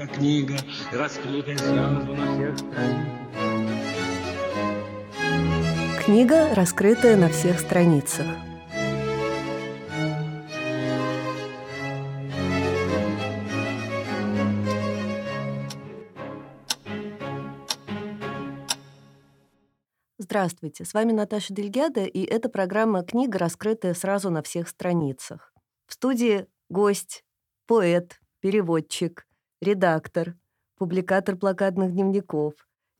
как книга, раскрытая сразу на всех страницах. Книга, раскрытая на всех страницах. Здравствуйте, с вами Наташа Дельгяда, и это программа «Книга, раскрытая сразу на всех страницах». В студии гость, поэт, переводчик, редактор, публикатор плакатных дневников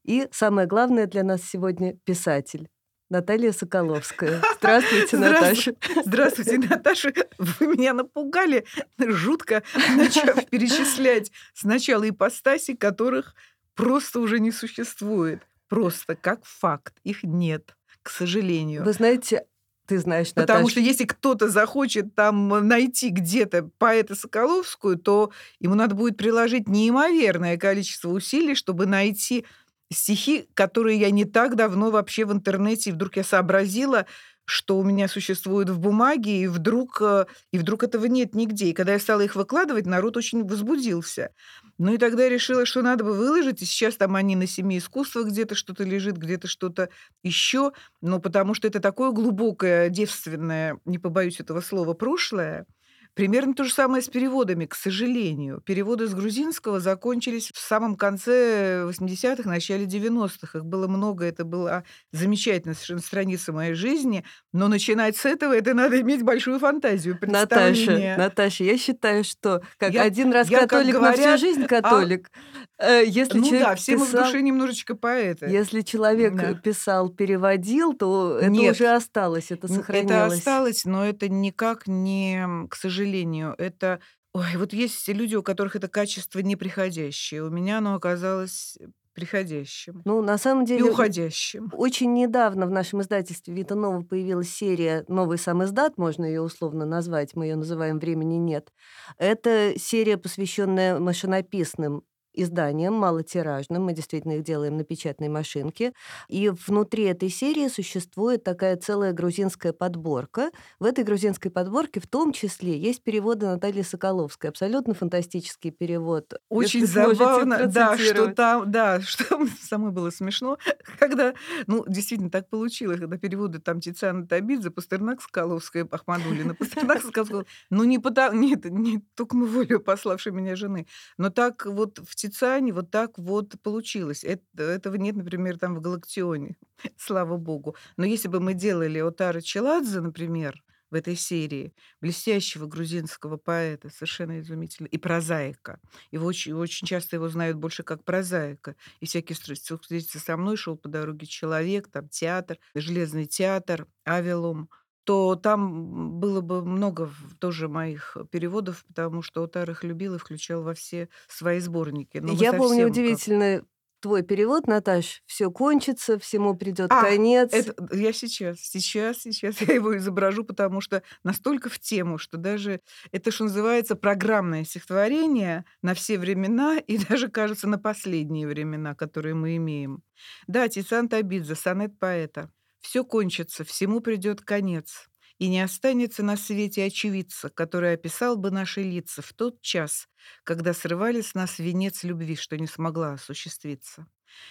и, самое главное для нас сегодня, писатель. Наталья Соколовская. Здравствуйте, Наташа. Здравствуйте, Наташа. Вы меня напугали жутко, начав перечислять сначала ипостаси, которых просто уже не существует просто как факт. Их нет, к сожалению. Вы знаете, ты знаешь, Наташа. Потому что если кто-то захочет там найти где-то поэта Соколовскую, то ему надо будет приложить неимоверное количество усилий, чтобы найти стихи, которые я не так давно вообще в интернете, и вдруг я сообразила, что у меня существует в бумаге, и вдруг, э, и вдруг этого нет нигде. И когда я стала их выкладывать, народ очень возбудился. Ну и тогда я решила, что надо бы выложить, и сейчас там они на семи искусствах где-то что-то лежит, где-то что-то еще, но потому что это такое глубокое, девственное, не побоюсь этого слова, прошлое, Примерно то же самое с переводами, к сожалению. Переводы с грузинского закончились в самом конце 80-х, начале 90-х. Их было много, это была замечательная совершенно страница моей жизни. Но начинать с этого, это надо иметь большую фантазию, Наташа, Наташа, я считаю, что как я, один раз я, католик говорят, на всю жизнь а католик. А, если ну человек да, все писал, мы в душе немножечко поэты. Если человек да. писал, переводил, то это Нет, уже осталось, это сохранилось. Это осталось, но это никак не, к сожалению, сожалению, это... Ой, вот есть люди, у которых это качество неприходящее. У меня оно оказалось приходящим. Ну, на самом деле... И уходящим. Очень недавно в нашем издательстве Вита Нова появилась серия «Новый сам издат», можно ее условно назвать, мы ее называем «Времени нет». Это серия, посвященная машинописным изданием, малотиражным. Мы действительно их делаем на печатной машинке. И внутри этой серии существует такая целая грузинская подборка. В этой грузинской подборке в том числе есть переводы Натальи Соколовской. Абсолютно фантастический перевод. Очень забавно, да, что там, да, что самой было смешно, когда, ну, действительно так получилось, когда переводы там Тициана Табидзе, Пастернак Соколовская, Ахмадулина, Пастернак Соколовская, ну, не потому, нет, не только мы волю пославшей меня жены, но так вот в Тициане вот так вот получилось. Это, этого нет, например, там в Галактионе, слава богу. Но если бы мы делали Отара Челадзе, например, в этой серии блестящего грузинского поэта, совершенно изумительно, и прозаика. Его очень, очень часто его знают больше как прозаика. И всякие встретиться со мной шел по дороге человек, там театр, железный театр, Авилум то там было бы много тоже моих переводов, потому что Отар их любил и включал во все свои сборники. Но Я помню как удивительно твой перевод, Наташ, все кончится, всему придет А, конец. это я сейчас, сейчас, сейчас я его изображу, потому что настолько в тему, что даже это, что называется, программное стихотворение на все времена и даже, кажется, на последние времена, которые мы имеем. Да, Тициан Табидзе, сонет поэта. Все кончится, всему придет конец, и не останется на свете очевидца, который описал бы наши лица в тот час, когда срывали с нас венец любви, что не смогла осуществиться.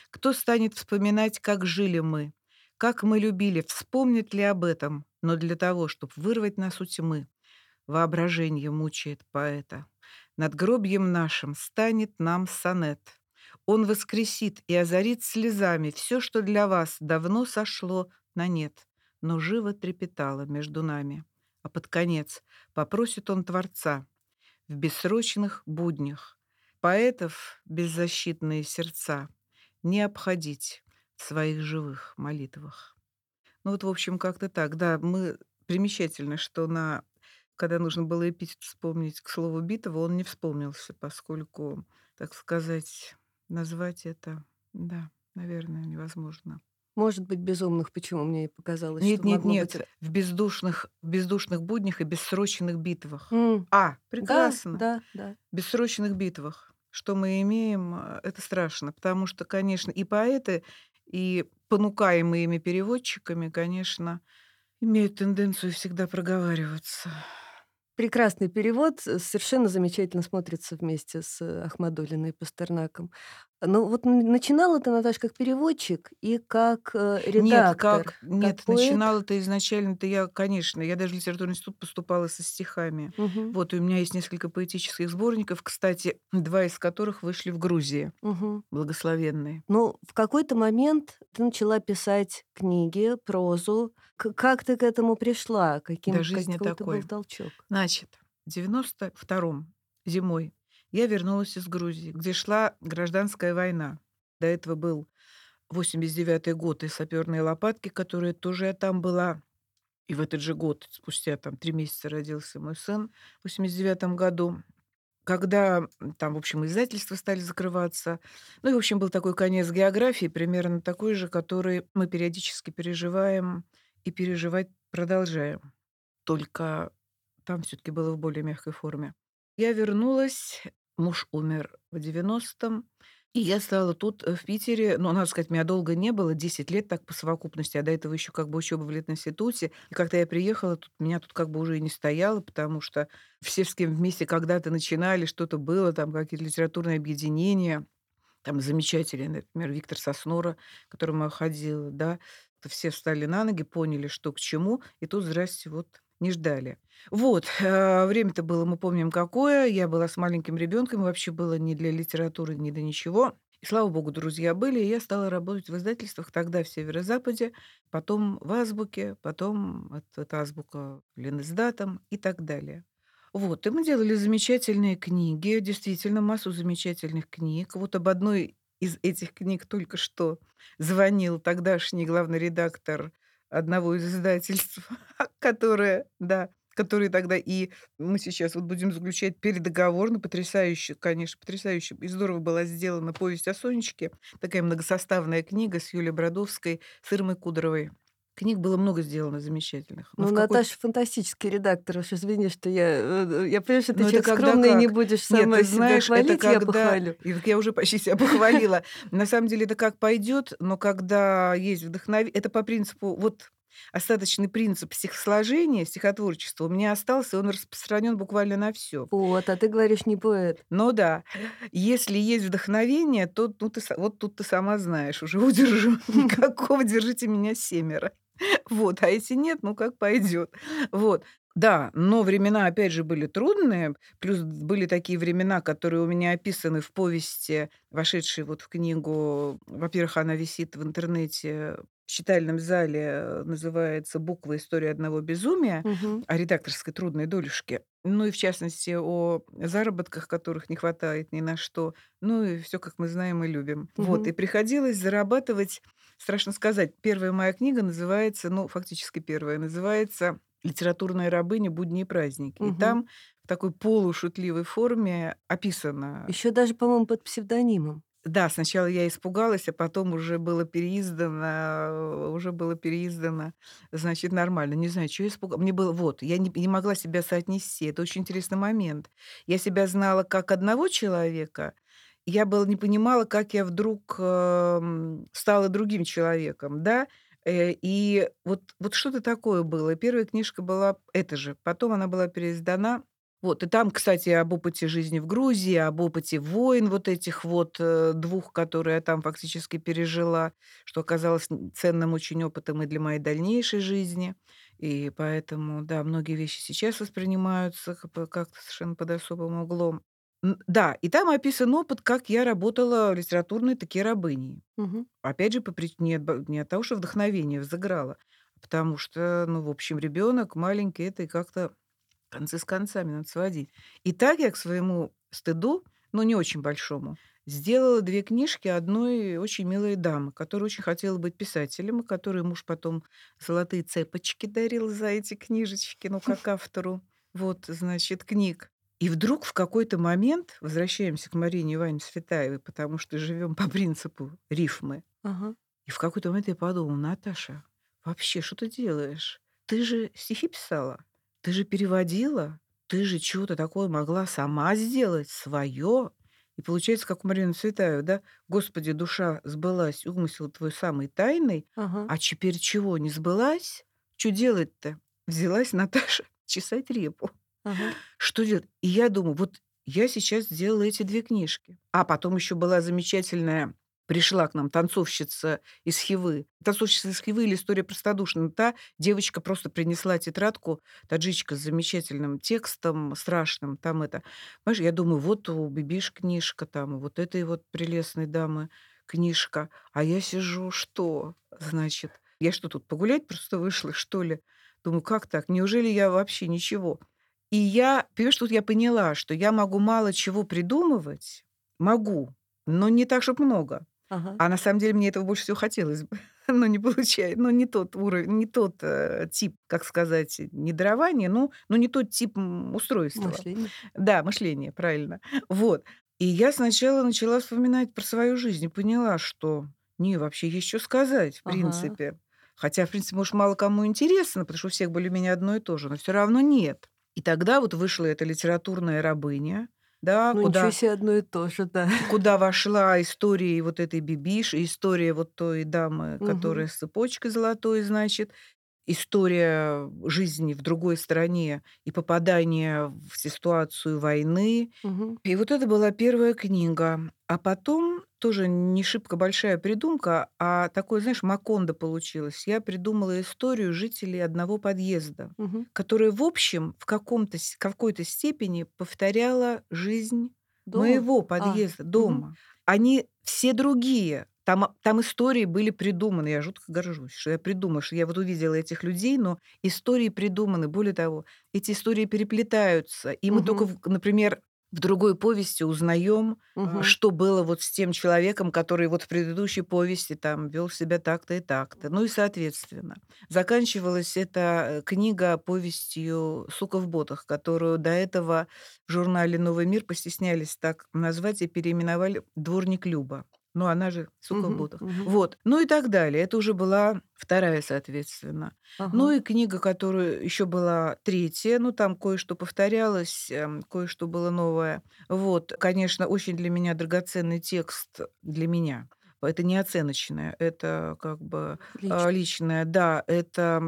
Кто станет вспоминать, как жили мы, как мы любили, вспомнит ли об этом, но для того, чтобы вырвать нас у тьмы, воображение мучает поэта. Над гробьем нашим станет нам сонет. Он воскресит и озарит слезами все, что для вас давно сошло на нет, но живо трепетало между нами. А под конец попросит он Творца в бессрочных буднях поэтов беззащитные сердца не обходить в своих живых молитвах. Ну вот, в общем, как-то так. Да, мы примечательно, что на когда нужно было эпитет вспомнить к слову битого, он не вспомнился, поскольку, так сказать, назвать это, да, наверное, невозможно. Может быть, безумных, почему мне показалось, Нет, что нет, нет. быть... В бездушных, в бездушных буднях и бессрочных битвах. М, А, Да, прекрасно. да, да. Бессрочных битвах. Что мы имеем, э, это страшно, потому что, конечно, и поэты, и понукаемые ими переводчиками, конечно, имеют тенденцию всегда проговариваться. Прекрасный перевод, э, совершенно замечательно смотрится вместе с э, Ахмадулиной и Пастернаком. Ну вот начинала ты, Наташа, как переводчик и как э, Нет, редактор, как... как Нет, поэт. начинала-то изначально-то я, конечно, я даже в литературный институт поступала со стихами. Мгм, Вот, и у меня есть несколько поэтических сборников, кстати, два из которых вышли в Грузии, мгм. благословенные. Ну, в какой-то момент ты начала писать книги, прозу. К- как ты к этому пришла? Да, Каким, какой это был такой. толчок? Значит, в 92-м зимой я вернулась из Грузии, где шла гражданская война. До этого был 89-й год и саперные лопатки, которые тоже я там была. И в этот же год, спустя там три месяца, родился мой сын в 89 году. Когда там, в общем, издательства стали закрываться. Ну и, в общем, был такой конец географии, примерно такой же, который мы периодически переживаем и переживать продолжаем. Только там все-таки было в более мягкой форме. Я вернулась, муж умер в 90-м, и я стала тут, э, в Питере. Ну, надо сказать, меня долго не было, 10 лет так по совокупности, а до этого еще как бы учеба в летинституте. И когда я приехала, тут, меня тут как бы уже и не стояло, потому что все с кем вместе когда-то начинали, что-то было, там какие-то литературные объединения, там замечательный, например, Виктор Соснора, к которому я ходила, да. Все встали на ноги, поняли, что к чему, и тут, здрасте, вот не ждали. Вот, э, время-то было, мы помним, какое. Я была с маленьким ребенком, вообще было не для литературы, ни до ничего. И, слава богу, друзья были, и я стала работать в издательствах тогда в Северо-Западе, потом в Азбуке, потом это, это Азбука Лениздатом и так далее. Вот, и мы делали замечательные книги, действительно, массу замечательных книг. Вот об одной из этих книг только что звонил тогдашний главный редактор одного из издательств, которое, да, который тогда и мы сейчас вот будем заключать передоговор, ну, потрясающе, конечно, потрясающе. И здорово была сделана повесть о Сонечке, такая многосоставная книга с Юлией Бродовской, с Ирмой Кудровой. Книг было много сделано замечательных. Но Ну, Наташа фантастический редактор. Уж извини, что я... э, Я понимаю, что ты Ну, это человек скромный и не как? будешь Нет, сама ты себя знаешь, это хвалить, я когда... похвалю. И вот я уже почти себя похвалила. На самом деле это как пойдет, но когда есть вдохновение... Это по принципу... Вот остаточный принцип стихосложения, стихотворчества у меня остался, он распространен буквально на все. Вот, а ты говоришь, не поэт. Ну да, если есть вдохновение, то ну, ты, вот тут ты сама знаешь, уже удержу. Никакого держите меня семеро. Вот, а если нет, ну как пойдет. Вот. Да, но времена, опять же, были трудные. Плюс были такие времена, которые у меня описаны в повести, вошедшей вот в книгу. Во-первых, она висит в интернете в читальном зале, называется «Буква. История одного безумия» Мгм. о редакторской трудной долюшке. Ну и в частности о заработках, которых не хватает ни на что. Ну и все, как мы знаем и любим. Вот. И приходилось зарабатывать, страшно сказать, первая моя книга называется, ну фактически первая, называется «Литературная рабыня. Будни и праздники». И Мгм. там в такой полушутливой форме описано Еще даже, по-моему, под псевдонимом. да, сначала я испугалась, а потом уже было переиздано, э, уже было переиздано, значит, нормально. Не знаю, чего я испугалась. Мне было, вот, я не, не могла себя соотнести. Это очень интересный момент. Я себя знала как одного человека, я была, не понимала, как я вдруг эм, стала другим человеком, да, Э, и вот, вот что-то такое было. Первая книжка была эта же. Потом она была переиздана вот, и там, кстати, об опыте жизни в Грузии, об опыте войн вот этих вот э, двух, которые я там фактически пережила, что оказалось ценным очень опытом и для моей дальнейшей жизни. И поэтому, да, многие вещи сейчас воспринимаются как-то совершенно под особым углом. Н- Да, и там описан опыт, как я работала литературной таки рабыней. Мгм. Опять же, по при- не, от бо- не от того, что вдохновение взыграло, а потому что, ну, в общем, ребенок маленький, это и как-то концы с концами надо сводить. И так я к своему стыду, но не очень большому, сделала две книжки одной очень милой дамы, которая очень хотела быть писателем, и которой муж потом золотые цепочки дарил за эти книжечки, ну, как автору, вот, значит, книг. И вдруг в какой-то момент, возвращаемся к Марине Ивановне Светаевой, потому что живем по принципу рифмы, Ага. и в какой-то момент я подумала, Наташа, вообще, что ты делаешь? Ты же стихи писала, ты же переводила, ты же чего-то такое могла сама сделать, свое. И получается, как у Марины Цветаевой, да? Господи, душа сбылась, умысел твой самый тайный, Ага. а теперь чего, не сбылась? Что делать-то? Взялась Наташа чесать репу. Ага. Что делать? И я думаю, вот я сейчас сделала эти две книжки. А потом еще была замечательная пришла к нам танцовщица из Хивы. Танцовщица из Хивы или история простодушная. Та девочка просто принесла тетрадку, таджичка с замечательным текстом, страшным. Там это. Понимаешь, я думаю, вот у Бибиш книжка там, вот этой вот прелестной дамы книжка. А я сижу, что? Значит, я что тут, погулять просто вышла, что ли? Думаю, как так? Неужели я вообще ничего? И я, понимаешь, тут я поняла, что я могу мало чего придумывать, могу, но не так, чтобы много. Ага. А на самом деле мне этого больше всего хотелось бы. Но не получается, но не тот уровень, не тот э, тип, как сказать, не дарования, ну, но не тот тип устройства. Мышление. Да, мышление, правильно. Вот. И я сначала начала вспоминать про свою жизнь и поняла, что не, вообще есть что сказать, в Ага. принципе. Хотя, в принципе, может, мало кому интересно, потому что у всех более-менее одно и то же, но все равно нет. И тогда вот вышла эта литературная рабыня, да, Ну, куда ничего себе одно и то же, да. куда вошла история вот этой бибиш, история вот той дамы, Мгм. которая с цепочкой золотой, значит, история жизни в другой стране и попадание в ситуацию войны. Мгм. И вот это была первая книга. А потом тоже не шибко большая придумка, а такой, знаешь, Макондо получилось. Я придумала историю жителей одного подъезда, Мгм. которая, в общем, в каком-то, какой-то степени повторяла жизнь Дома? моего А, подъезда, мгм. дома. Они все другие. Там, там истории были придуманы. Я жутко горжусь, что я придумала, что я вот увидела этих людей, но истории придуманы. Более того, эти истории переплетаются. И мы только, Мгм. в- например, в другой повести узнаем, Мгм. что было вот с тем человеком, который вот в предыдущей повести там вел себя так-то и так-то. Ну и соответственно. Заканчивалась эта э, книга повестью «Сука в ботах», которую до этого в журнале «Новый мир» постеснялись так назвать и переименовали «Дворник Люба». Ну, она же «Сука в Мгм. ботах». Мгм. Вот. Ну и так далее. Это уже была вторая, соответственно. Ну Ага. и книга, которая еще была третья, ну там кое-что повторялось, эм, кое-что было новое. Вот, конечно, очень для меня драгоценный текст для меня. Это не оценочное, это как бы Лично. а, личное. Да, это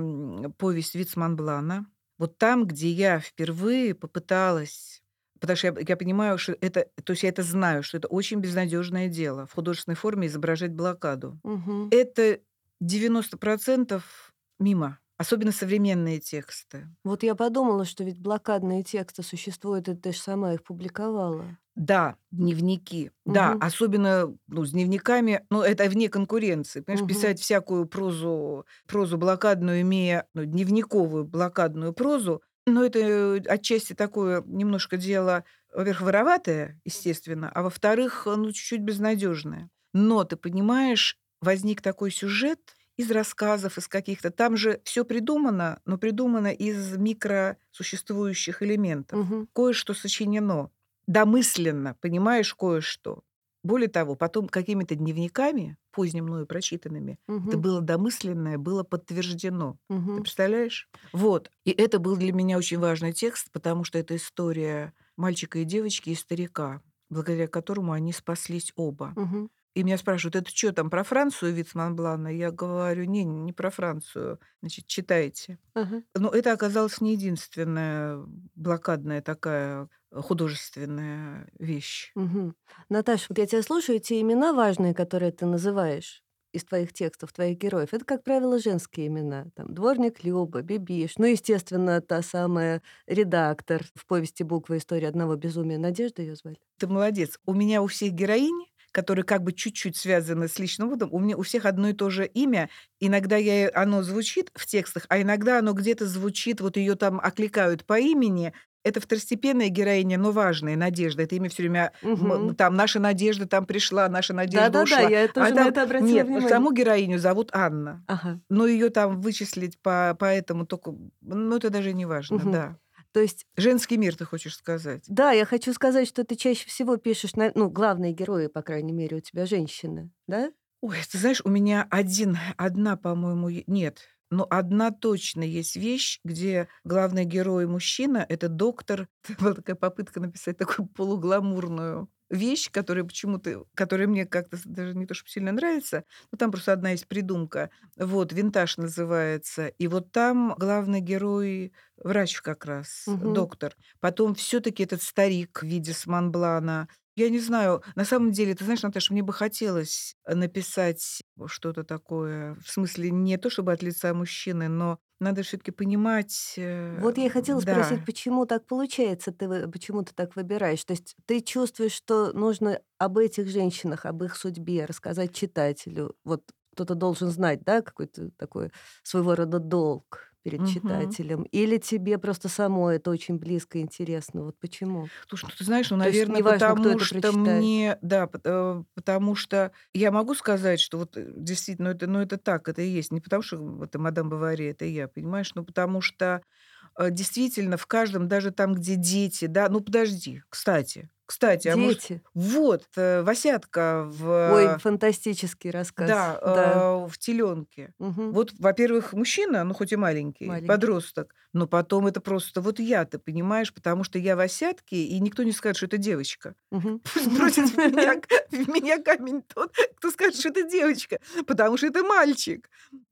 повесть Вицманблана. Вот там, где я впервые попыталась Потому что я, я понимаю, что это, то есть я это знаю, что это очень безнадежное дело в художественной форме изображать блокаду. Мгм. Это 90% мимо. Особенно современные тексты. Вот я подумала, что ведь блокадные тексты существуют, и ты же сама их публиковала. Да, дневники. Да, Мгм. особенно ну, с дневниками, ну, это вне конкуренции. Понимаешь, Мгм. писать всякую прозу, прозу блокадную, имея ну, дневниковую блокадную прозу, но это э, отчасти такое немножко дело, во-первых, вороватое, естественно, а во-вторых, ну, чуть-чуть безнадежное. Но ты понимаешь, возник такой сюжет из рассказов, из каких-то. Там же все придумано, но придумано из микросуществующих элементов. Мгм. Кое-что сочинено домысленно, понимаешь, кое-что. Более того, потом какими-то дневниками, поздним мною прочитанными, это Мгм. было домысленное, было подтверждено. Ты Мгм. представляешь? Вот. И это был для меня очень важный текст, потому что это история мальчика и девочки и старика, благодаря которому они спаслись оба. Мгм. И меня спрашивают, это что там про Францию Вицманблана? Я говорю, не, не про Францию. Значит, читайте. Ага. Но это оказалось не единственная блокадная такая художественная вещь. Мгм. Наташа, вот я тебя слушаю, те имена важные, которые ты называешь из твоих текстов, твоих героев, это, как правило, женские имена. Там Дворник Люба, Бибиш, ну, естественно, та самая редактор в повести «Буква. История одного безумия». Надежда ее звали? Ты молодец. У меня у всех героинь которые как бы чуть-чуть связаны с личным опытом, у меня у всех одно и то же имя. Иногда я, оно звучит в текстах, а иногда оно где-то звучит, вот ее там окликают по имени, это второстепенная героиня, но важная, Надежда. Это имя все время Мгм. там наша Надежда там пришла, наша Надежда Да-да-да, ушла. я тоже А на там- это обратила Нет, внимание. саму героиню зовут Анна. Ага. Но ее там вычислить по, по этому только, ну это даже не важно, Мгм. да. То есть, Женский мир, ты хочешь сказать? да, я хочу сказать, что ты чаще всего пишешь, на- ну, главные герои, по крайней мере, у тебя женщины, да? Ой, ты знаешь, у меня один, одна, по-моему, нет, но одна точно есть вещь, где главный герой мужчина — это доктор. Это была такая попытка написать такую полугламурную вещь, которая почему-то, которая мне как-то даже не то чтобы сильно нравится, но там просто одна есть придумка. Вот, «Винтаж» называется. И вот там главный герой врач как раз, Мгм. доктор. Потом все таки этот старик в виде Сманблана. Я не знаю, на самом деле, ты знаешь, Наташа, мне бы хотелось написать что-то такое, в смысле не то чтобы от лица мужчины, но надо все таки понимать, э, Вот я и хотела да. спросить, почему так получается, ты почему ты так выбираешь? То есть ты чувствуешь, что нужно об этих женщинах, об их судьбе рассказать читателю? Вот кто-то должен знать, да, какой-то такой своего рода долг перед Мгм. читателем? Или тебе просто самой это очень близко и интересно? Вот почему? Слушай, ну ты знаешь, ну, То есть наверное, неважно, потому что прочитает. мне, да, э, потому что я могу сказать, что вот э, действительно, это, ну это так, это и есть. Не потому что это мадам Бавари, это я, понимаешь, но потому что э, действительно в каждом, даже там, где дети, да, ну подожди, кстати, кстати, а может, Дети. вот, э, Васятка Ой, в, фантастический рассказ. да, Да. э, в теленке. Мгм. Вот, во-первых, мужчина, ну хоть и маленький, Маленький. подросток, но потом это просто вот я, ты понимаешь, потому что я в осятке, и никто не скажет, что это девочка. Пусть бросит в меня, в меня камень тот, кто скажет, что это девочка, потому что это мальчик.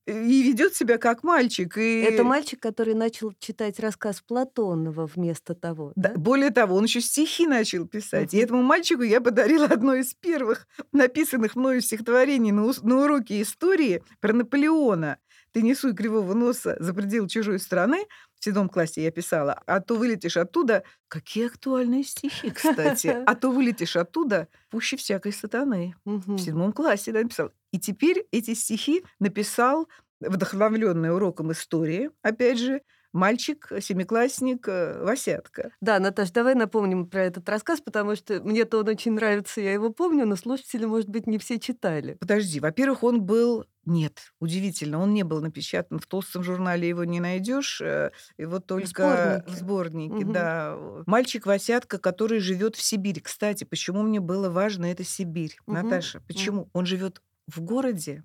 И ведет себя как мальчик. И... Это мальчик, который начал читать рассказ Платонова вместо того, Да, да? более того, он еще стихи начал писать. И Мгм. этому мальчику я подарила одно из первых написанных мною стихотворений на, ус- на уроке истории про Наполеона. Ты не суй кривого носа за пределы чужой страны. В седьмом классе я писала. А то вылетишь оттуда... Какие актуальные стихи, кстати. А то вылетишь оттуда пуще всякой сатаны. В седьмом классе да, написал. И теперь эти стихи написал, вдохновленный уроком истории, опять же, мальчик, семиклассник э, Васятка. Да, Наташ, давай напомним про этот рассказ, потому что мне-то он очень нравится, я его помню, но слушатели, может быть, не все читали. Подожди, во-первых, он был... Нет, удивительно, он не был напечатан в толстом журнале, его не найдешь, э, его только в сборнике. сборнике, Мгм. да. Мальчик Васятка, который живет в Сибири. Кстати, почему мне было важно это Сибирь, Мгм. Наташа? Почему? Он живет в городе,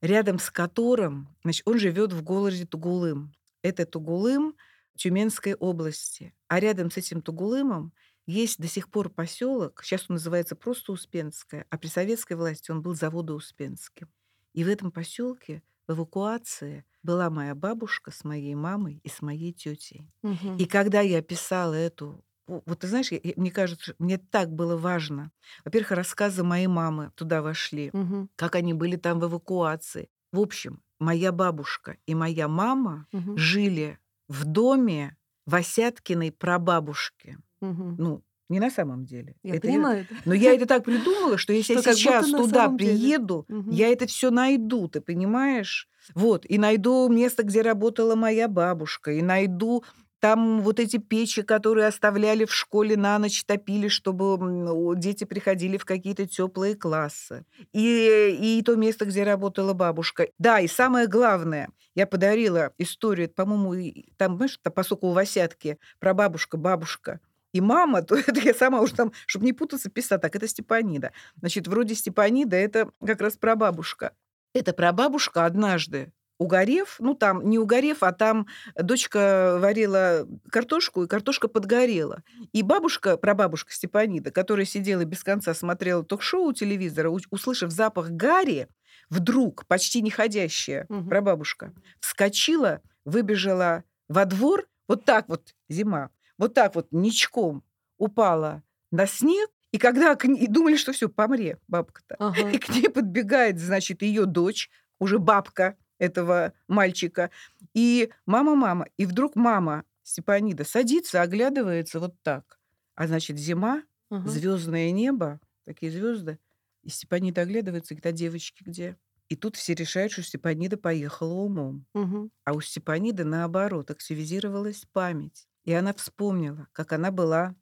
рядом с которым, значит, он живет в городе Тугулым. Это Тугулым Тюменской области. А рядом с этим Тугулымом есть до сих пор поселок, сейчас он называется просто Успенское, а при советской власти он был заводоуспенским. И в этом поселке в эвакуации была моя бабушка с моей мамой и с моей тетей. Мгм. И когда я писала эту вот ты знаешь, я- мне кажется, мне так было важно. Во-первых, рассказы моей мамы туда вошли Мгм. как они были там в эвакуации. В общем, моя бабушка и моя мама Мгм. жили в доме Васяткиной прабабушки. Мгм. Ну, не на самом деле. Я Это понимаю. Но я это так придумала, что если Что я сейчас туда деле. приеду, Мгм. я это все найду, ты понимаешь? Вот, и найду место, где работала моя бабушка, и найду там вот эти печи, которые оставляли в школе на ночь, топили, чтобы дети приходили в какие-то теплые классы. И, и то место, где работала бабушка. Да, и самое главное, я подарила историю, по-моему, там, знаешь, это посоку у Васятки, про бабушка, бабушка и мама, то это я сама уже там, чтобы не путаться, писала так, это Степанида. Значит, вроде Степанида, это как раз прабабушка. Это прабабушка однажды угорев, ну там не угорев, а там дочка варила картошку, и картошка подгорела. И бабушка, прабабушка Степанида, которая сидела без конца смотрела ток-шоу у телевизора, услышав запах гари, вдруг, почти не ходящая Мгм. прабабушка, вскочила, выбежала во двор, вот так вот, зима, вот так вот ничком упала на снег, и когда к ней, и думали, что все, помре бабка-то. Ага. И к ней подбегает, значит, ее дочь, уже бабка этого мальчика. И мама-мама. И вдруг мама Степанида садится, оглядывается вот так. А значит, зима, Ага. звездное небо, такие звезды. И Степанида оглядывается, говорит, а девочки где? И тут все решают, что Степанида поехала умом. Мгм. А у Степаниды, наоборот, активизировалась память. И она вспомнила, как она была...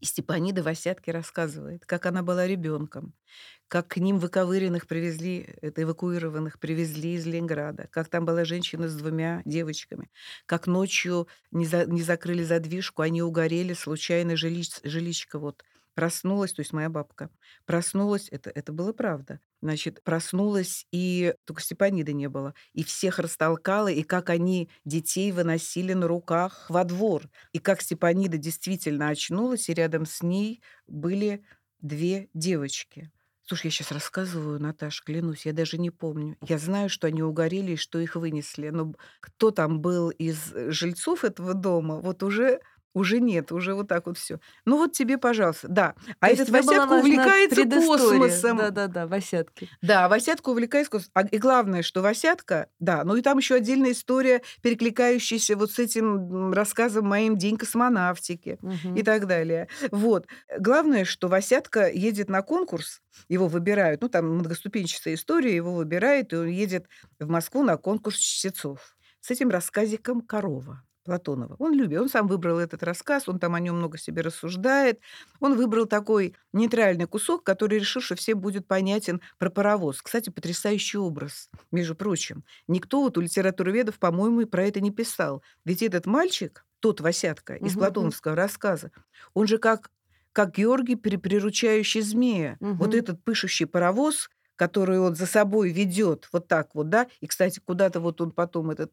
И Степанида в «Осятке» рассказывает, как она была ребенком, как к ним выковыренных привезли, это эвакуированных привезли из Ленинграда, как там была женщина с двумя девочками, как ночью не, за- не закрыли задвижку, они угорели, случайно жилищ- жилищко вот проснулась, то есть моя бабка, проснулась, это, это было правда, значит, проснулась, и только Степаниды не было, и всех растолкала, и как они детей выносили на руках во двор, и как Степанида действительно очнулась, и рядом с ней были две девочки. Слушай, я сейчас рассказываю, Наташа, клянусь, я даже не помню. Я знаю, что они угорели и что их вынесли. Но кто там был из э, жильцов этого дома, вот уже уже нет, уже вот так вот все. Ну вот тебе, пожалуйста, да. А То этот Васятка увлекается космосом. Да-да-да, Васятки. Да, Васятка увлекается космосом. А, и главное, что Васятка, да, ну и там еще отдельная история, перекликающаяся вот с этим рассказом моим «День космонавтики» Мгм. и так далее. Вот. Главное, что Васятка едет на конкурс, его выбирают, ну там многоступенчатая история, его выбирают, и он едет в Москву на конкурс чтецов с этим рассказиком «Корова». Платонова. Он любит, он сам выбрал этот рассказ, он там о нем много себе рассуждает. Он выбрал такой нейтральный кусок, который решил, что всем будет понятен про паровоз. Кстати, потрясающий образ, между прочим. Никто вот у литературоведов, по-моему, и про это не писал. Ведь этот мальчик, тот Васятка из мгм. платоновского рассказа, он же как, как Георгий, при- приручающий змея. Вот Мгм. этот пышущий паровоз, который он за собой ведет вот так вот, да, и, кстати, куда-то вот он потом этот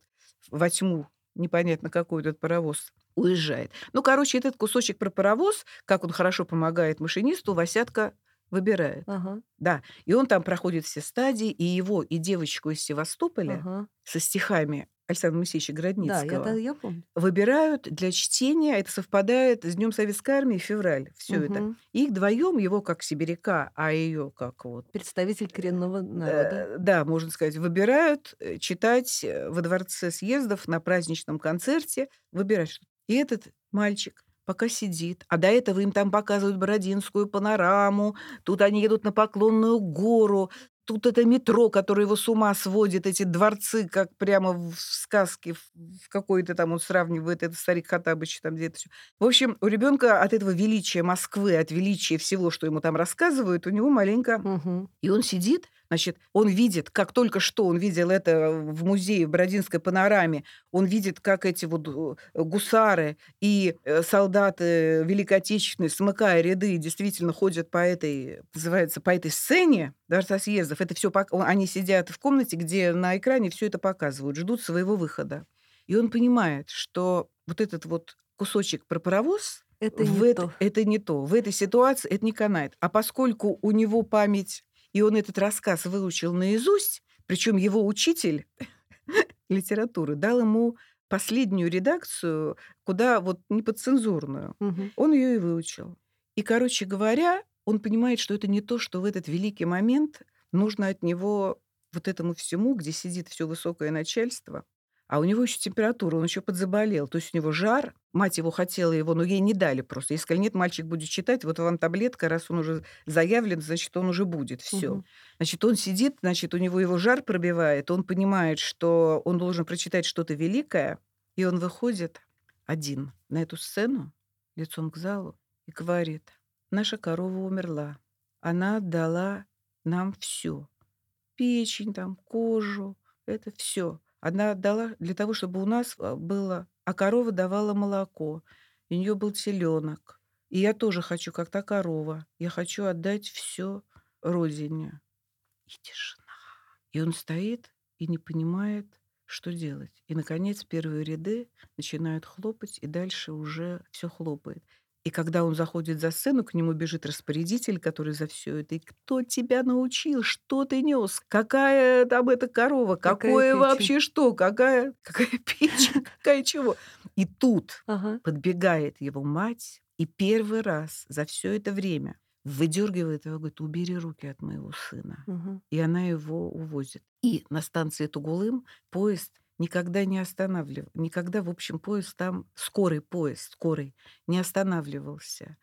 во тьму, непонятно какой этот паровоз, уезжает. Ну, короче, этот кусочек про паровоз, как он хорошо помогает машинисту, Васятка выбирает. Ага, Да, и он там проходит все стадии, и его, и девочку из Севастополя ага. со стихами Александра Моисеевича Городницкого я, да, я помню. выбирают для чтения. Это совпадает с Днем Советской Армии, февраль, все это. Мгм. Их вдвоем, его как сибиряка, а ее как вот Представитель коренного народа. Э, да, можно сказать, выбирают э, читать э, во дворце съездов на праздничном концерте, выбирать что И этот мальчик пока сидит, а до этого им там показывают Бородинскую панораму, тут они едут на Поклонную гору, тут это метро, которое его с ума сводит, эти дворцы, как прямо в сказке, в какой-то там он сравнивает, это старик Хатабыч, там где-то все. В общем, у ребенка от этого величия Москвы, от величия всего, что ему там рассказывают, у него маленько Мгм. и он сидит, значит, он видит, как только что он видел это в музее в Бородинской панораме, он видит, как эти вот э, гусары и э, солдаты Великой Отечественной, смыкая ряды, действительно ходят по этой, называется, по этой сцене Дворца съездов. Это все, они сидят в комнате, где на экране все это показывают, ждут своего выхода. И он понимает, что вот этот вот кусочек про паровоз, Это в не эт- то. это не то. В этой ситуации это не канает. А поскольку у него память, и он этот рассказ выучил наизусть, причем его учитель литературы дал ему последнюю редакцию, куда вот не подцензурную. Мгм. Он ее и выучил. И, короче говоря, он понимает, что это не то, что в этот великий момент нужно от него вот этому всему, где сидит все высокое начальство, а у него еще температура, он еще подзаболел. То есть у него жар, мать его хотела его, но ей не дали просто. Если сказали, нет, мальчик будет читать, вот вам таблетка, раз он уже заявлен, значит, он уже будет. Все. Мгм. Значит, он сидит, значит, у него его жар пробивает, он понимает, что он должен прочитать что-то великое, и он выходит один на эту сцену, лицом к залу, и говорит, наша корова умерла. Она отдала нам все. Печень, там, кожу, это все. Она отдала для того, чтобы у нас а, было... А корова давала молоко. У нее был теленок. И я тоже хочу, как та корова. Я хочу отдать все родине. И тишина. И он стоит и не понимает, что делать. И, наконец, первые ряды начинают хлопать, и дальше уже все хлопает. И когда он заходит за сцену, к нему бежит распорядитель, который за все это. И кто тебя научил? Что ты нес? Какая там эта корова? Какая Какое печень? вообще что? Какая, какая печень? Какая чего? И тут Ага. подбегает его мать и первый раз за все это время выдергивает его, говорит, убери руки от моего сына. И она его увозит. И на станции Тугулым поезд никогда не останавливал. Никогда, в общем, поезд там, скорый поезд, скорый, не останавливался.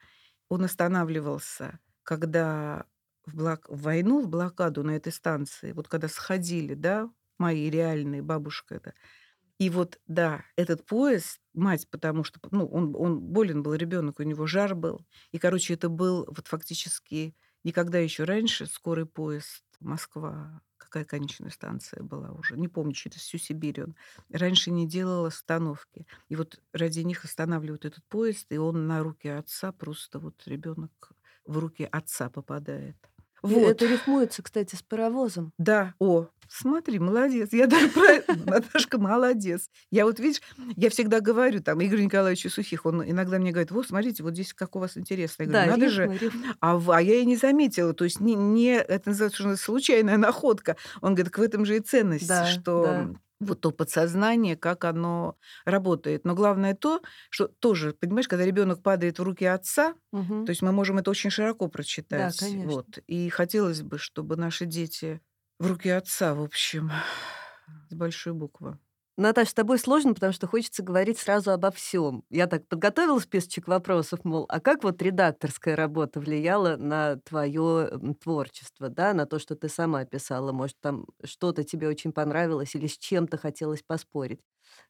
Он останавливался, когда в, блок... в войну, в блокаду на этой станции, вот когда сходили, да, мои реальные, бабушка это, и вот, да, этот поезд, мать, потому что, ну, он, он болен был, ребенок, у него жар был. И, короче, это был вот фактически никогда еще раньше скорый поезд Москва, какая конечная станция была уже, не помню, через всю Сибирь он. Раньше не делал остановки. И вот ради них останавливают этот поезд, и он на руки отца, просто вот ребенок в руки отца попадает. И Вот. Это рифмуется, кстати, с паровозом. Да, о, Смотри, молодец. Я даже про Наташка молодец. Я вот, видишь, я всегда говорю там Игорю Николаевичу Сухих, он иногда мне говорит, вот, смотрите, вот здесь как у вас интересно. Я говорю, Да, надо рифмы, же. рифмы. А, а я и не заметила. То есть не, не это называется случайная находка. Он говорит, так в этом же и ценность, Да, что да. вот то подсознание, как оно работает. Но главное то, что тоже, понимаешь, когда ребенок падает в руки отца, Мгм. то есть мы можем это очень широко прочитать. конечно. Вот. И хотелось бы, чтобы наши дети в руки отца, в общем, с большой буквы. Наташа, с тобой сложно, потому что хочется говорить сразу обо всем. Я так подготовила списочек вопросов, мол, а как вот редакторская работа влияла на твое творчество, да, на то, что ты сама писала? Может, там что-то тебе очень понравилось или с чем-то хотелось поспорить?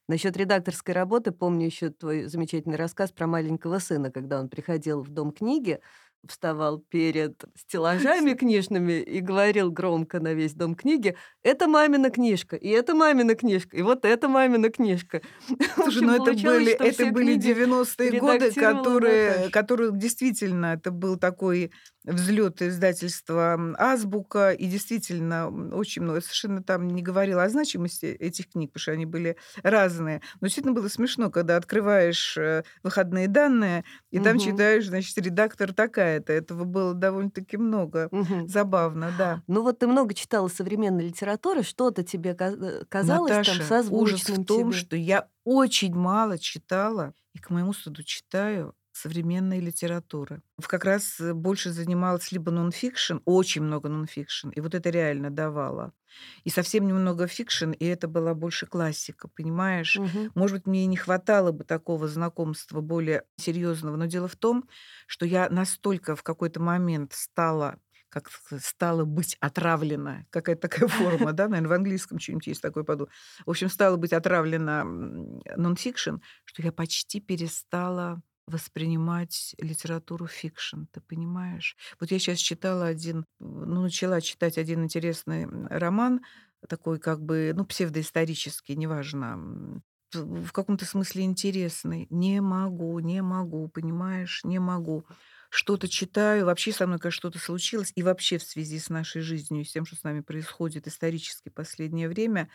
Насчет редакторской работы помню еще твой замечательный рассказ про маленького сына, когда он приходил в дом книги, вставал перед стеллажами книжными и говорил громко на весь дом книги, это мамина книжка, и это мамина книжка, и вот это мамина книжка. Слушай, ну это были, это были книги 90-е годы, которые, которые действительно, это был такой взлет издательства «Азбука», и действительно очень много, совершенно там не говорила о значимости этих книг, потому что они были разные. Но действительно было смешно, когда открываешь э, выходные данные, и там Мгм. читаешь, значит, редактор такая-то. Этого было довольно-таки много. Мгм. Забавно, да. Ну вот ты много читала современной литературы, что-то тебе э, казалось Наташа, там ужас созвучным в том, тебе? что я очень мало читала, и к моему стыду читаю современной литературы. Как раз э, больше занималась либо нонфикшн, очень много нонфикшн, и вот это реально давало. И совсем немного fiction, и это была больше классика, понимаешь? Мгм. Может быть, мне и не хватало бы такого знакомства более серьезного, но дело в том, что я настолько в какой-то момент стала как стала быть отравлена, какая-то такая форма, да, наверное, в английском что-нибудь есть такое, поду. В общем, стала быть отравлена нон-фикшн, что я почти перестала воспринимать литературу fiction, ты понимаешь? Вот я сейчас читала один, ну, начала читать один интересный роман, такой как бы, ну, псевдоисторический, неважно, в каком-то смысле интересный. Не могу, не могу, понимаешь, не могу. Что-то читаю, вообще со мной, конечно, что-то случилось, и вообще в связи с нашей жизнью с тем, что с нами происходит исторически последнее время,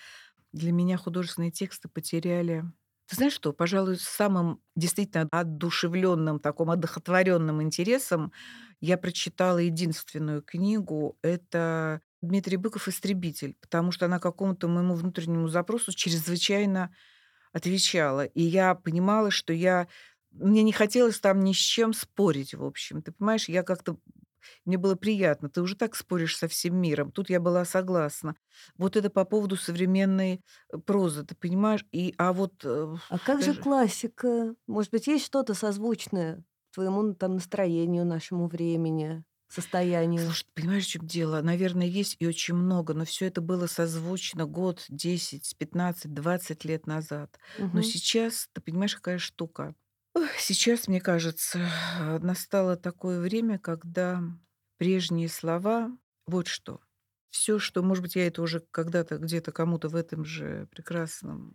для меня художественные тексты потеряли ты знаешь что? Пожалуй, самым действительно одушевленным, таким одухотворенным интересом я прочитала единственную книгу. Это Дмитрий Быков «Истребитель», потому что она какому-то моему внутреннему запросу чрезвычайно отвечала. И я понимала, что я... Мне не хотелось там ни с чем спорить, в общем. Ты понимаешь, я как-то... Мне было приятно. Ты уже так споришь со всем миром. Тут я была согласна. Вот это по поводу современной э, прозы, ты понимаешь? И, а вот... э, А как же классика? Может быть, есть что-то созвучное твоему там настроению, нашему времени, состоянию? Слушай, ты понимаешь, в чем дело? Наверное, есть и очень много, но все это было созвучно год, 10, 15, 20 лет назад. Но Мгм. сейчас, ты понимаешь, какая штука? Сейчас, мне кажется, э, настало такое время, когда прежние слова, вот что, все, что, может быть, я это уже когда-то где-то кому-то в этом же прекрасном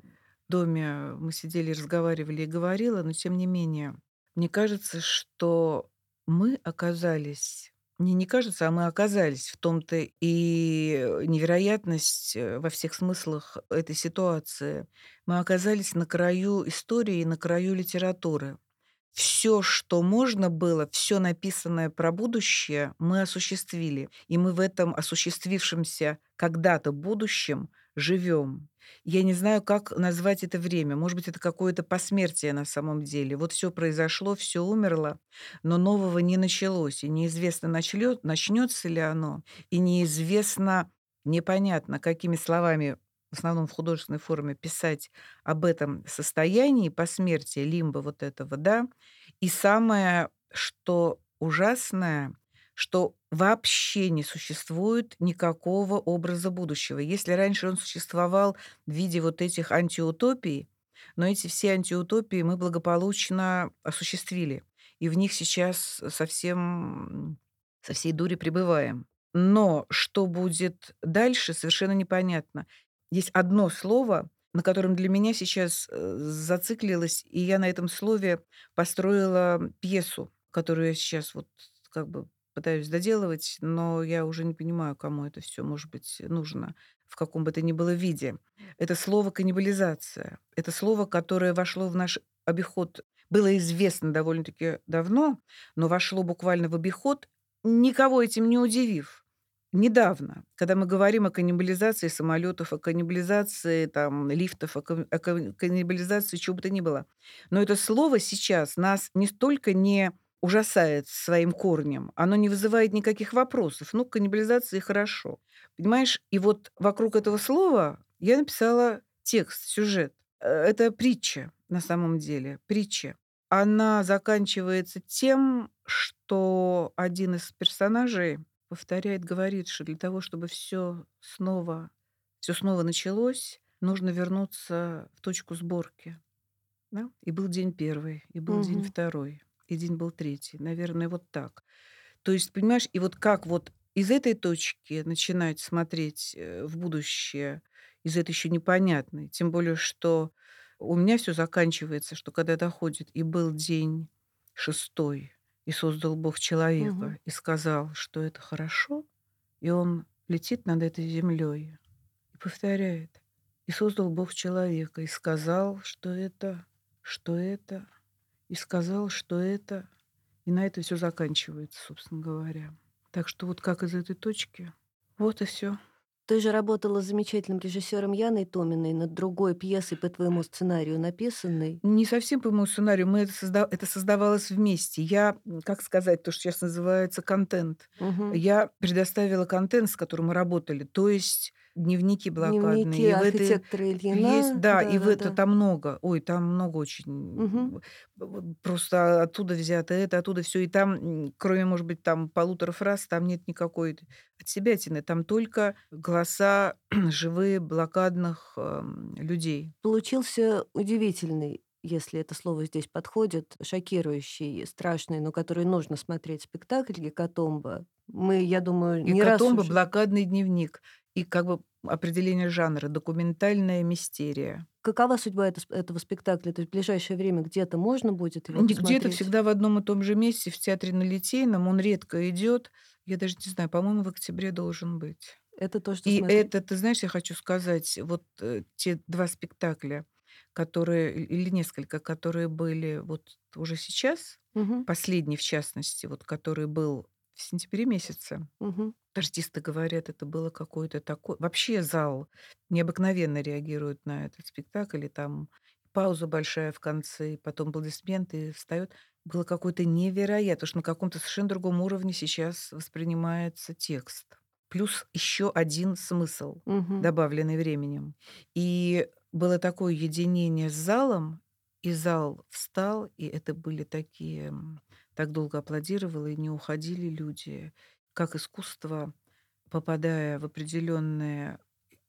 доме мы сидели, разговаривали и говорила, но тем не менее, мне кажется, что мы оказались мне не кажется, а мы оказались в том-то и невероятность э, во всех смыслах этой ситуации. Мы оказались на краю истории и на краю литературы. Все, что можно было, все написанное про будущее, мы осуществили. И мы в этом осуществившемся когда-то будущем живем. Я не знаю, как назвать это время. Может быть, это какое-то посмертие на самом деле. Вот все произошло, все умерло, но нового не началось. И неизвестно, начнет, начнется ли оно. И неизвестно, непонятно, какими словами в основном в художественной форме писать об этом состоянии посмертия, лимба вот этого, да. И самое, что ужасное, что вообще не существует никакого образа будущего. Если раньше он существовал в виде вот этих антиутопий, но эти все антиутопии мы благополучно осуществили. И в них сейчас совсем со всей дури пребываем. Но что будет дальше, совершенно непонятно. Есть одно слово, на котором для меня сейчас э, зациклилась, и я на этом слове построила пьесу, которую я сейчас вот как бы пытаюсь доделывать, но я уже не понимаю, кому это все может быть нужно, в каком бы то ни было виде. Это слово каннибализация. Это слово, которое вошло в наш обиход, было известно довольно-таки давно, но вошло буквально в обиход, никого этим не удивив. Недавно, когда мы говорим о каннибализации самолетов, о каннибализации там, лифтов, о, ка- о ка- каннибализации чего бы то ни было. Но это слово сейчас нас не столько не ужасает своим корнем, оно не вызывает никаких вопросов. Ну, каннибализация хорошо. Понимаешь, и вот вокруг этого слова я написала текст, сюжет. Э, Это притча на самом деле, притча. Она заканчивается тем, что один из персонажей повторяет, говорит, что для того, чтобы все снова, все снова началось, нужно вернуться в точку сборки. Да? И был день первый, и был день Мгм. второй, и день был третий. Наверное, вот так. То есть, понимаешь, и вот как вот из этой точки начинать смотреть э, в будущее, из этой еще непонятной. Тем более, что у меня все заканчивается, что когда доходит, и был день шестой, и создал Бог человека, и сказал, что это хорошо, и он летит над этой землей и повторяет. И создал Бог человека, и сказал, что это, что это, и сказал, что это, и на это все заканчивается, собственно говоря. Так что вот как из этой точки, вот и все. Ты же работала с замечательным режиссером Яной Томиной над другой пьесой по твоему сценарию написанной. Не совсем по моему сценарию, мы это, созда- это создавалось вместе. Я, как сказать, то, что сейчас называется контент. Мгм. Я предоставила контент, с которым мы работали, то есть дневники блокадные. Дневники и в этой архитектора Ильина. есть, да, и в это Да-да-да. там много. Ой, там много очень. Вот Просто оттуда взято это, оттуда все. И там, кроме, может быть, там полутора фраз, там нет никакой от себятины. Там только голоса живые блокадных эм, людей. Получился удивительный, если это слово здесь подходит, шокирующий, страшный, но который нужно смотреть спектакль «Гекатомба». Мы, я думаю, не раз Гекатомба, уже... блокадный дневник. И как бы определение жанра документальная мистерия. Какова судьба это- этого спектакля? То есть в ближайшее время где-то можно будет его Где-то посмотреть? всегда в одном и том же месте, в театре на Литейном, он редко идет. Я даже не знаю, по-моему, в октябре должен быть. Это то, что И смотреть. это, ты знаешь, я хочу сказать, вот э, те два спектакля, которые, или несколько, которые были вот уже сейчас, Мгм, последний в частности, вот который был в сентябре месяце, мгм. артисты говорят, это было какой-то такой... Вообще зал необыкновенно реагирует на этот спектакль, и там пауза большая в конце, и потом аплодисменты, и встает. Было какое-то невероятно, потому что на каком-то совершенно другом уровне сейчас воспринимается текст. Плюс еще один смысл, Мгм. добавленный временем. И было такое единение с залом, и зал встал, и это были такие... Так долго аплодировало, и не уходили люди. Как искусство, попадая в определенные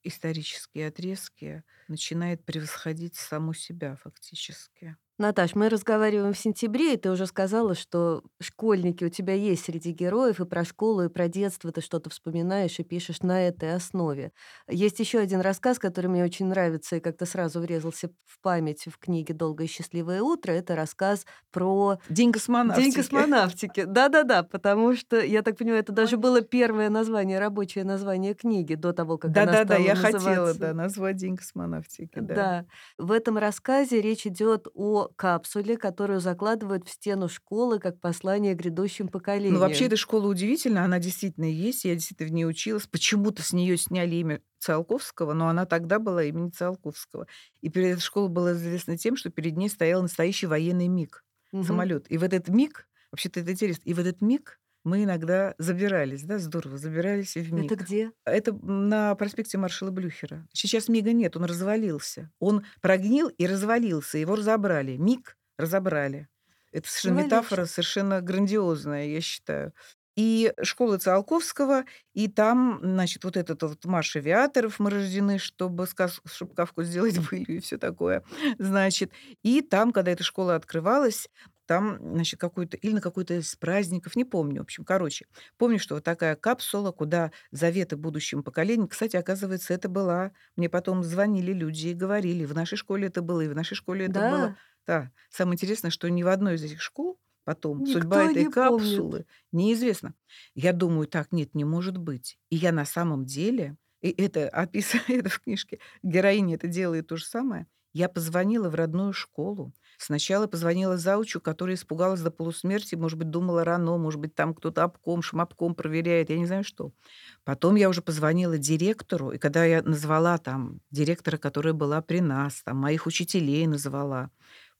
исторические отрезки, начинает превосходить саму себя фактически. Наташ, мы разговариваем в сентябре, и ты уже сказала, что школьники у тебя есть среди героев, и про школу, и про детство ты что-то вспоминаешь и пишешь на этой основе. Есть еще один рассказ, который мне очень нравится и как-то сразу врезался в память в книге «Долгое и счастливое утро». Это рассказ про День День космонавтики. космонавтики. Да-да-да, потому что, я так понимаю, это даже было первое название, рабочее название книги до того, как она Да-да-да, стала я хотела называться. да, назвать День космонавтики. Да. Да. В этом рассказе речь идет о капсуле, которую закладывают в стену школы как послание грядущим Ну, вообще, поколениям. эта школа удивительна, она действительно есть, я действительно в ней училась. Почему-то с нее сняли имя Циолковского, но она тогда была имени Циолковского. И перед этой школой была известна тем, что перед ней стоял настоящий военный МиГ, Мгм. самолет. И в этот миг, вообще-то это интересно, и в этот миг мы иногда забирались, да, здорово, забирались в Это МиГ. где? Это на проспекте маршала Блюхера. Сейчас МиГа нет, он развалился. Он прогнил и развалился, его разобрали. МиГ разобрали. Это совершенно Символично. метафора, совершенно грандиозная, я считаю. И школа Циолковского, и там, значит, вот этот вот марш авиаторов мы рождены, чтобы, сказ- чтобы Кавку сделать былью и все такое, значит. И там, когда эта школа открывалась, там, значит, какой-то, или на какой-то из праздников, не помню, в общем, короче. Помню, что вот такая капсула, куда заветы будущим поколениям. Кстати, оказывается, это была... Мне потом звонили люди и говорили, в нашей школе это было, и в нашей школе это было. Да. Да. Самое интересное, что ни в одной из этих школ потом. Никто Судьба этой не помнит. капсулы неизвестна. Я думаю, так, нет, не может быть. И я на самом деле, и это описано это в книжке, героиня это делает то же самое. Я позвонила в родную школу. Сначала позвонила заучу, которая испугалась до полусмерти, может быть, думала рано, может быть, там кто-то обком, шмапком проверяет, я не знаю что. Потом я уже позвонила директору, и когда я назвала там директора, которая была при нас, там моих учителей назвала,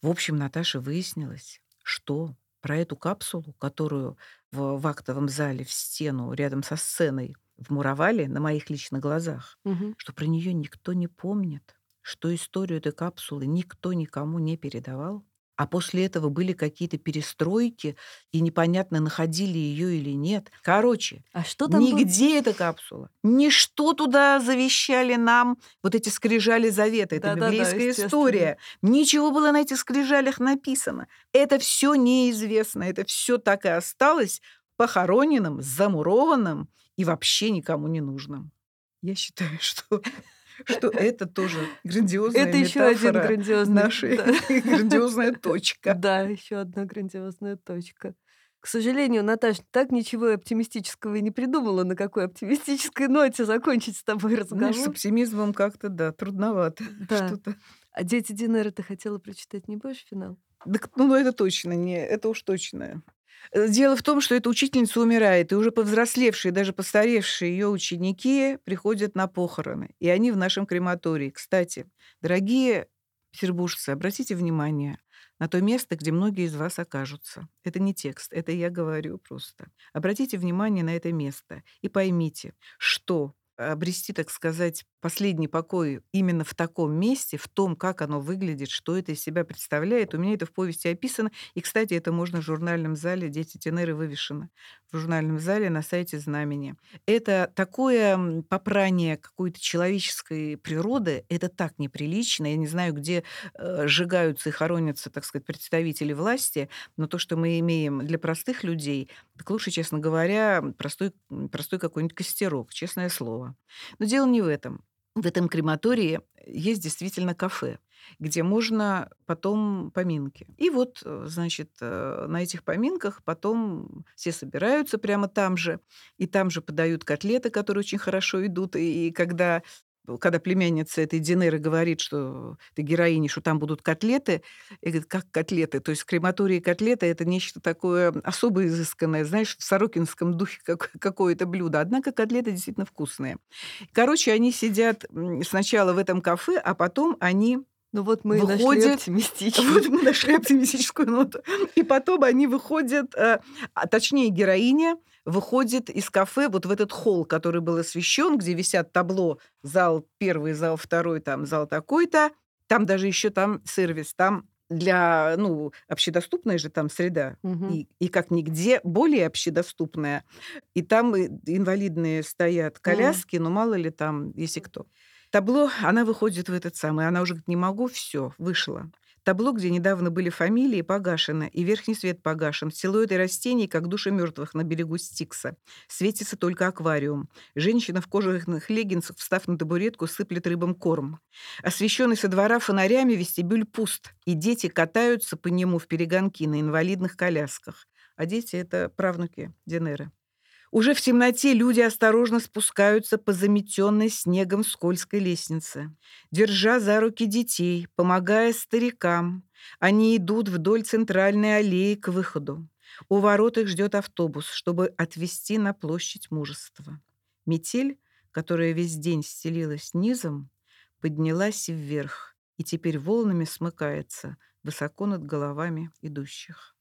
в общем, Наташа выяснилось, что про эту капсулу, которую в, в актовом зале в стену рядом со сценой вмуровали на моих личных глазах, Мгм. что про нее никто не помнит, что историю этой капсулы никто никому не передавал, а после этого были какие-то перестройки, и непонятно, находили ее или нет. Короче, А что там было? нигде эта капсула, ничто туда завещали нам, вот эти скрижали завета, это Да-да-да, библейская естественно. история. Ничего было на этих скрижалях написано. Это все неизвестно, это все так и осталось похороненным, замурованным и вообще никому не нужным. Я считаю, что, что это тоже грандиозная Это еще один грандиозный... нашей да. грандиозная точка. Да, еще одна грандиозная точка. К сожалению, Наташ, так ничего оптимистического и не придумала, на какой оптимистической ноте закончить с тобой Знаешь, с разговор. оптимизмом как-то, да, трудновато Да. что-то. А «Дети Динера» ты хотела прочитать, не будешь финал? Так, ну, это точно не, это уж точно. Э, Дело в том, что эта учительница умирает, и уже повзрослевшие, даже постаревшие ее ученики приходят на похороны. И они в нашем крематории. Кстати, дорогие петербуржцы, обратите внимание на то место, где многие из вас окажутся. Это не текст, это я говорю просто. Обратите внимание на это место и поймите, что обрести, так сказать, последний покой именно в таком месте, в том, как оно выглядит, что это из себя представляет. У меня это в повести описано. И, кстати, это можно в журнальном зале «Дети Тенеры» вывешено. В журнальном зале на сайте «Знамени». Это такое попрание какой-то человеческой природы. Это так неприлично. Я не знаю, где э, сжигаются и хоронятся, так сказать, представители власти, но то, что мы имеем для простых людей, так лучше, честно говоря, простой, простой какой-нибудь костерок, честное слово. Но дело не в этом. В этом крематории есть действительно кафе, где можно потом поминки. И вот, э, значит, э, на этих поминках потом все собираются прямо там же, и там же подают котлеты, которые очень хорошо идут. И когда когда племянница этой Динеры говорит, что ты героиня, что там будут котлеты, и говорит, как котлеты? То есть в крематории котлеты – это нечто такое особо изысканное, знаешь, в сорокинском духе как, какое-то блюдо. Однако котлеты действительно вкусные. Короче, они сидят сначала в этом кафе, а потом они Ну вот мы и нашли выходят... оптимистичный. Вот мы нашли оптимистическую ноту. И потом они выходят, э, а точнее героиня выходит из кафе вот в этот холл, который был освещен, где висят табло зал первый, зал второй, там зал такой-то. Там даже еще там сервис, там для, ну, общедоступная же там среда, Мгм. и, и как нигде более общедоступная. И там инвалидные стоят коляски, но мало ли там, если кто. Табло, она выходит в этот самый, она уже говорит, не могу, все, вышла. Табло, где недавно были фамилии, погашено, и верхний свет погашен. Силуэты растений, как души мертвых на берегу Стикса. Светится только аквариум. Женщина в кожаных леггинсах, встав на табуретку, сыплет рыбам корм. Освещенный со двора фонарями вестибюль пуст, и дети катаются по нему в перегонки на инвалидных колясках. А дети — это правнуки Динеры. Уже в темноте люди осторожно спускаются по заметенной снегом скользкой лестнице. Держа за руки детей, помогая старикам, они идут вдоль центральной аллеи к выходу. У ворот их ждет автобус, чтобы отвезти на площадь мужества. Метель, которая весь день стелилась низом, поднялась вверх и теперь волнами смыкается высоко над головами идущих.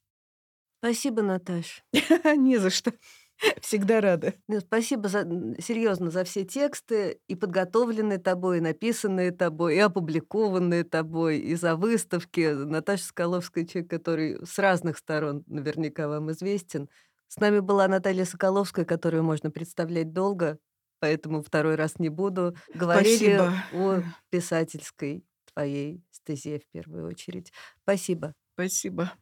Спасибо, Наташ. Не за что. Всегда рада. Нет, спасибо за, серьезно за все тексты, и подготовленные тобой, и написанные тобой, и опубликованные тобой, и за выставки. Наташа Соколовская, человек, который с разных сторон наверняка вам известен. С нами была Наталья Соколовская, которую можно представлять долго, поэтому второй раз не буду. Говорили Спасибо. о писательской твоей стезе в первую очередь. Спасибо. Спасибо.